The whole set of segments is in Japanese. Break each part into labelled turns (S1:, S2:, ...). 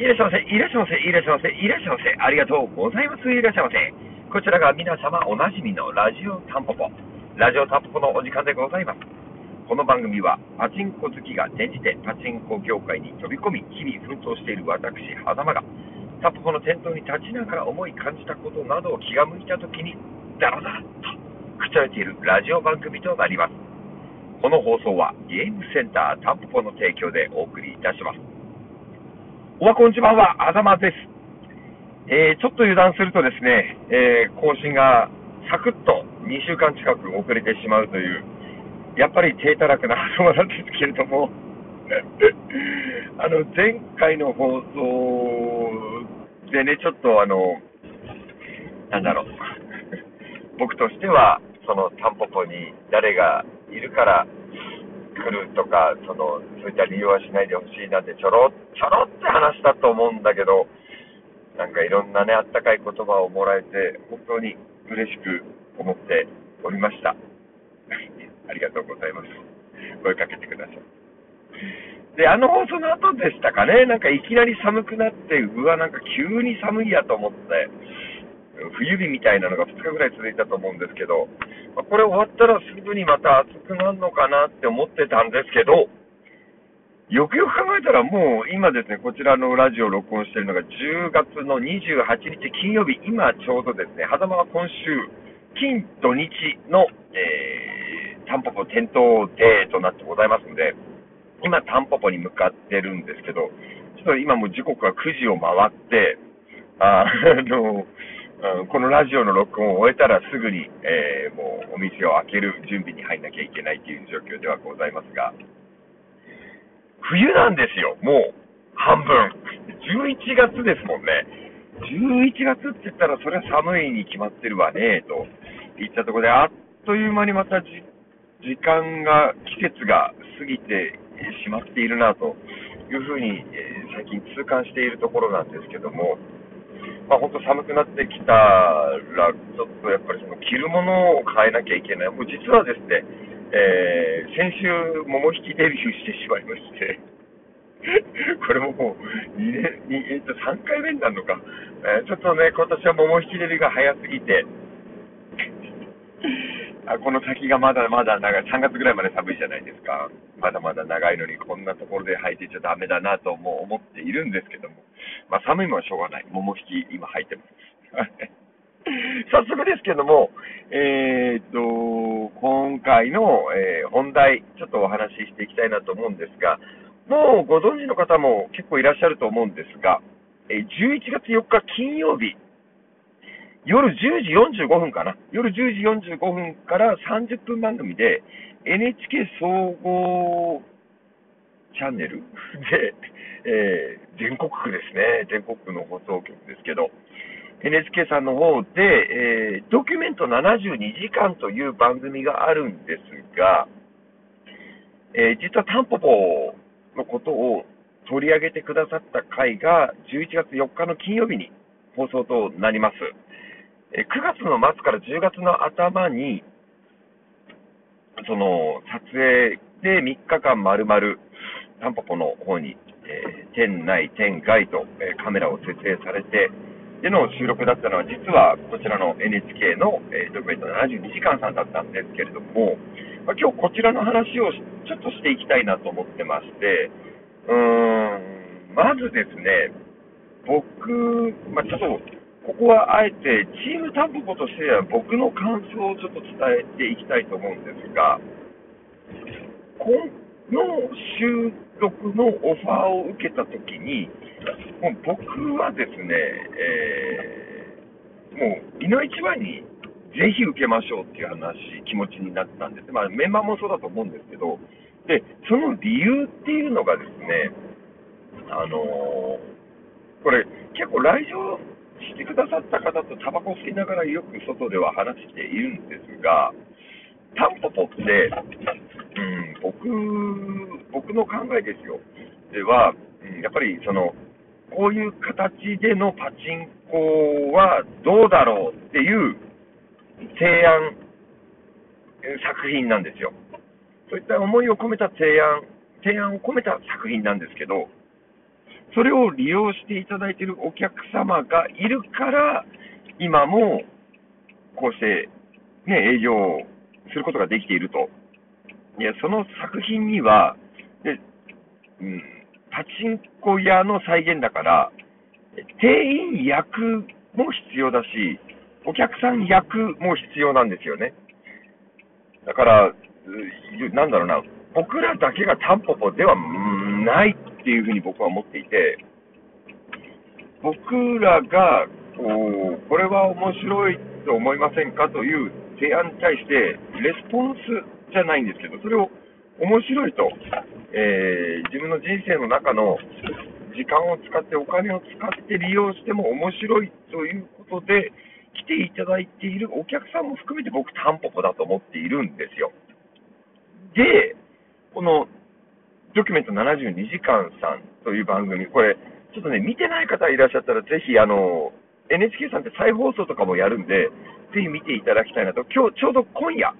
S1: いらっしゃいませ、いらっしゃいませ、いらっしゃいませ、いらっしゃいませ。ありがとうございます。いらっしゃいませ。こちらが皆様おなじみのラジオタンポポ。ラジオタンポポのお時間でございます。この番組はパチンコ好きが転じてパチンコ業界に飛び込み、日々奮闘している私、狭間が、タンポポの店頭に立ちながら思い感じたことなどを気が向いたときに、ダラダラと口をているラジオ番組となります。この放送はゲームセンタータンポポの提供でお送りいたします。おはこんちばんは、あざまです。えー、ちょっと油断するとですね、えー、更新がサクッと2週間近く遅れてしまうという、やっぱり低たらくなあざまなんですけれども、あの、前回の放送でね、ちょっとあの、なんだろう、僕としては、そのタンポポに誰がいるからるとか、そのそういった理由はしないでほしいなってちょろちょろって話したと思うんだけど、なんかいろんなね、あったかい言葉をもらえて、本当に嬉しく思っておりました。ありがとうございます。声かけてください。で、あの放送の後でしたかね、なんかいきなり寒くなって、うわ、なんか急に寒いやと思って、冬日みたいなのが2日ぐらい続いたと思うんですけど、まこれ終わったらすぐにまた暑くなるのかなって思ってたんですけど、よくよく考えたらもう今ですね、こちらのラジオを録音しているのが10月の28日金曜日、今ちょうどですね、狭間は今週、金土日の、えー、タンポポ点灯デーとなってございますので、今タンポポに向かってるんですけど、ちょっと今もう時刻は9時を回って、あの、うん、このラジオの録音を終えたらすぐに、えー、もうお店を開ける準備に入んなきゃいけないという状況ではございますが、冬なんですよ、もう半分。11月ですもんね。11月って言ったらそれは寒いに決まってるわね、と言ったところで、あっという間にまた時間が、季節が過ぎてしまっているなというふうに、えー、最近痛感しているところなんですけども、まあ、本当寒くなってきたら、ちょっとやっぱりその着るものを変えなきゃいけない。もう実はですね、えー、先週、桃引きデビューしてしまいまして、これももう2年、えー、と3回目になるのか、えー、ちょっとね、今年は桃引きデビューが早すぎて、あこの先がまだまだ長い、3月ぐらいまで寒いじゃないですか。まだまだ長いのに、こんなところで履いてちゃダメだなとも思っているんですけども、まあ、寒いもはしょうがない。桃引き、今履いてます。早速ですけども、えー、っと、今回の、えー、本題、ちょっとお話ししていきたいなと思うんですが、もうご存知の方も結構いらっしゃると思うんですが、えー、11月4日金曜日、夜10時45分かな。夜10時45分から30分番組で NHK 総合チャンネルで、えー、全国区ですね。全国区の放送局ですけど、NHK さんの方で、えー、ドキュメント72時間という番組があるんですが、えー、実はタンポポのことを取り上げてくださった回が11月4日の金曜日に放送となります。9月の末から10月の頭に、その撮影で3日間まるまるタンポポの方に、店内、店外と、え、カメラを設営されて、での収録だったのは、実はこちらの NHK の、えー、ドキュメント72時間さんだったんですけれども、まあ、今日こちらの話をちょっとしていきたいなと思ってまして、うーん、まずですね、僕、まあ、ちょっとここはあえてチームタンポポとしては僕の感想をちょっと伝えていきたいと思うんですが、の収録のオファーを受けたときに、もう僕はですね、えー、もう、いの一番にぜひ受けましょうっていう話、気持ちになったんです。まあ、メンバーもそうだと思うんですけど、で、その理由っていうのがですね、あのー、これ、結構来場してくださった方とタバコ吸いながらよく外では話しているんですが、タンポポって、うん、僕、僕の考えですよ。では、うん、やっぱりその、こういう形でのパチンコはどうだろうっていう提案作品なんですよ。そういった思いを込めた提案、提案を込めた作品なんですけど、それを利用していただいているお客様がいるから、今もこうして、ね、営業することができていると。いや、その作品には、でうん、パチンコ屋の再現だから、店員役も必要だし、お客さん役も必要なんですよね。だから、なんだろうな、僕らだけがタンポポではないっていうふうに僕は思っていて、僕らが、こう、これは面白いと思いませんかという提案に対して、レスポンスじゃないんですけど、それを面白いと、えー自分の人生の中の時間を使って、お金を使って利用しても面白いということで、来ていただいているお客さんも含めて僕、タンポポだと思っているんですよ。で、このドキュメント72時間さんという番組、これ、ちょっとね、見てない方いらっしゃったら、ぜひ、あの、NHK さんって再放送とかもやるんで、ぜひ見ていただきたいなと、今日、ちょうど今夜、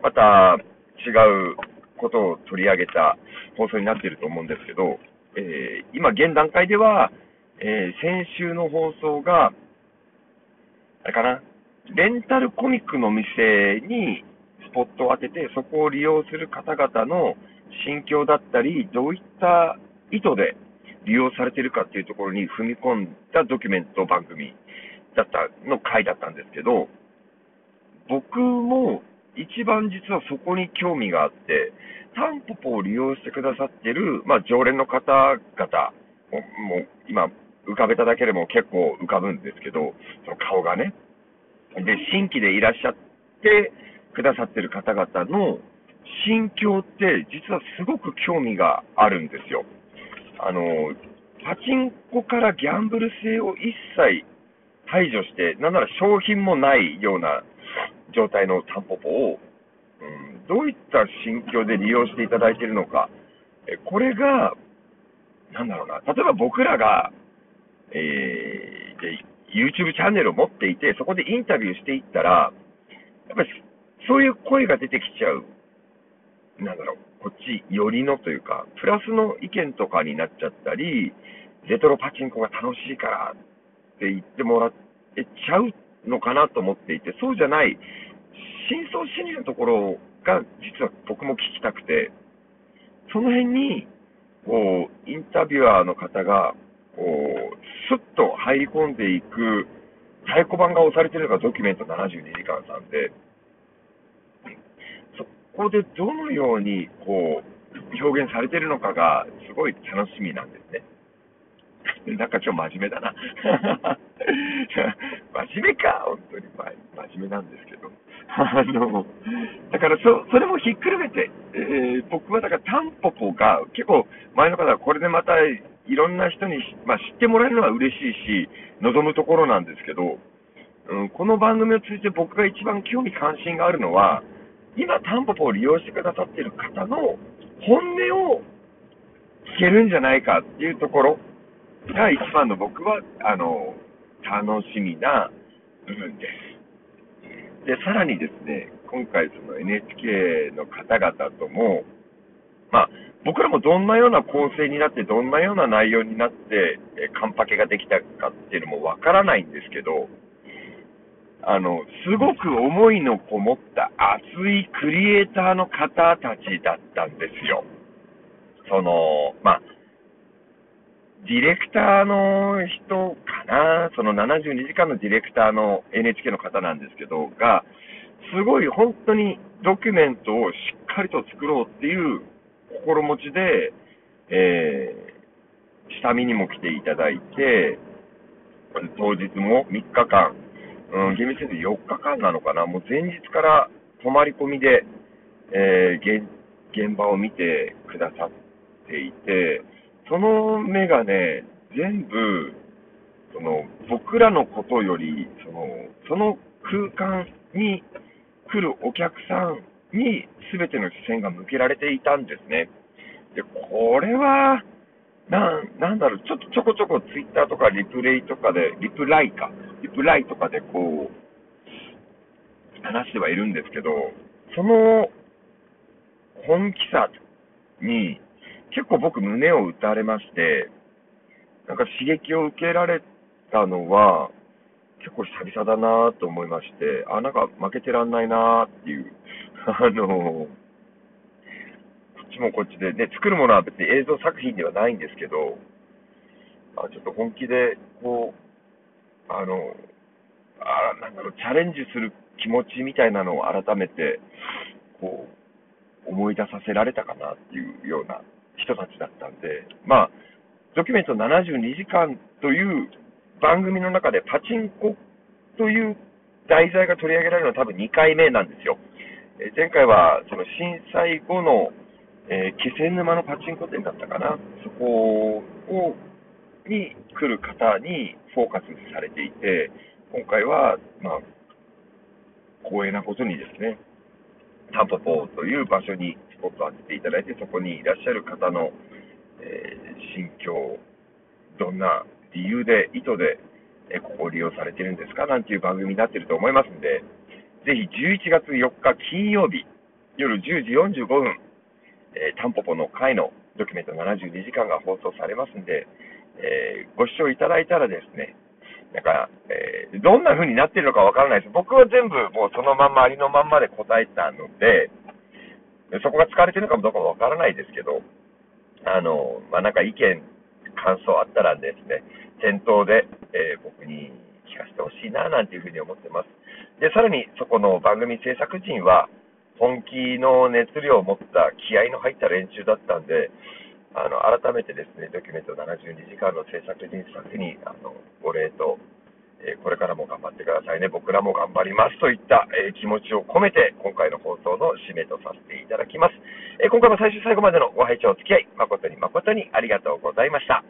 S1: また違うことを取り上げた放送になっていると思うんですけど、えー今、現段階では、えー先週の放送が、あれかな、レンタルコミックの店にスポットを当てて、そこを利用する方々の心境だったり、どういった意図で利用されているかっていうところに踏み込んだドキュメント番組だったの回だったんですけど、僕も一番実はそこに興味があって、タンポポを利用してくださってる、まあ、常連の方々、ももう今、浮かべただけでも結構浮かぶんですけど、その顔がね。で、新規でいらっしゃってくださってる方々の心境って、実はすごく興味があるんですよ。あの、パチンコからギャンブル性を一切排除して、なんなら商品もないような状態のタンポポを、うん、どういった心境で利用していただいているのか、えこれが、なんだろうな、例えば僕らが、えーで YouTube チャンネルを持っていて、そこでインタビューしていったら、やっぱりそういう声が出てきちゃう、なんだろう、こっち寄りのというか、プラスの意見とかになっちゃったり、レトロパチンコが楽しいからって言ってもらえちゃうのかなと思っていて、そうじゃない、真相心理のところが実は僕も聞きたくて、その辺に、こう、インタビュアーの方が、こう、スッと入り込んでいく太鼓判が押されているのがドキュメント72時間さんで、そこでどのように、こう、表現されているのかが、すごい楽しみなんですね。なんか今日真面目だな。真面目か、本当に、真面目なんですけど。あの、だからそ、それもひっくるめて、えー僕はだからタンポポが結構前の方はこれでまたいろんな人に、まあ、知ってもらえるのは嬉しいし、望むところなんですけど、うん、この番組を通じて僕が一番興味関心があるのは、今タンポポを利用してくださっている方の本音を聞けるんじゃないかっていうところが一番の僕は、あの、楽しみな部分です。で、さらにですね、今回その NHK の方々とも、まあ、僕らもどんなような構成になって、どんなような内容になって、えカンパケができたかっていうのもわからないんですけど、あの、すごく思いのこもった熱いクリエイターの方たちだったんですよ。その、まあ、ディレクターの人かな、その72時間のディレクターの NHK の方なんですけど、が、すごい本当にドキュメントをしっかりと作ろうっていう心持ちで、えー、下見にも来ていただいて、当日も3日間、うん、厳密に言うと4日間なのかな、もう前日から泊まり込みで、えー現現場を見てくださっていて、その目がね、全部、その僕らのことより、そのその空間に来るお客さんに全ての視線が向けられていたんですね。で、これは、なん、なんだろう、ちょっとちょこちょこツイッターとかリプレイとかで、リプライか、リプライとかでこう、話してはいるんですけど、その本気さに結構僕胸を打たれまして、なんか刺激を受けられたのは、結構久々だなと思いまして、あ、なんか負けてらんないなっていう、あの、こっちもこっちで、ね、作るものは別に映像作品ではないんですけど、あちょっと本気で、こう、あの、あなんだろう、チャレンジする気持ちみたいなのを改めて、こう、思い出させられたかなっていうような人たちだったんで、まあ、ドキュメント72時間という番組の中でパチンコという題材が取り上げられるのは多分2回目なんですよ。え前回はその震災後の、えー、気仙沼のパチンコ店だったかな。そこを、に来る方にフォーカスされていて、今回は、まあ、光栄なことにですね、タンポポという場所にスポットを当てていただいて、そこにいらっしゃる方の、えー、心境、どんな理由で、意図で、えここを利用されてるんですかなんていう番組になってると思いますんで、ぜひ11月4日金曜日、夜10時45分、えー、タンポポの会のドキュメント72時間が放送されますんで、えー、ご視聴いただいたらですね、なんか、えー、どんな風になってるのかわからないです。僕は全部もうそのまんまありのまんまで答えたので、そこが使われてるかもどうかもわからないですけど、あの、まあ、なんか意見、感想あったらですね、店頭で、えー、僕に聞かせてほしいな、なんていうふうに思ってます。で、さらにそこの番組制作陣は、本気の熱量を持った気合の入った連中だったんで、あの、改めてですね、ドキュメント72時間の制作人スタッフに、あの、ご礼と、えー、これからも頑張ってくださいね、僕らも頑張りますといった、えー、気持ちを込めて、今回の放送の締めとさせていただきます。えー、今回も最終最後までのご拝聴お付き合い、誠に誠にありがとうございました。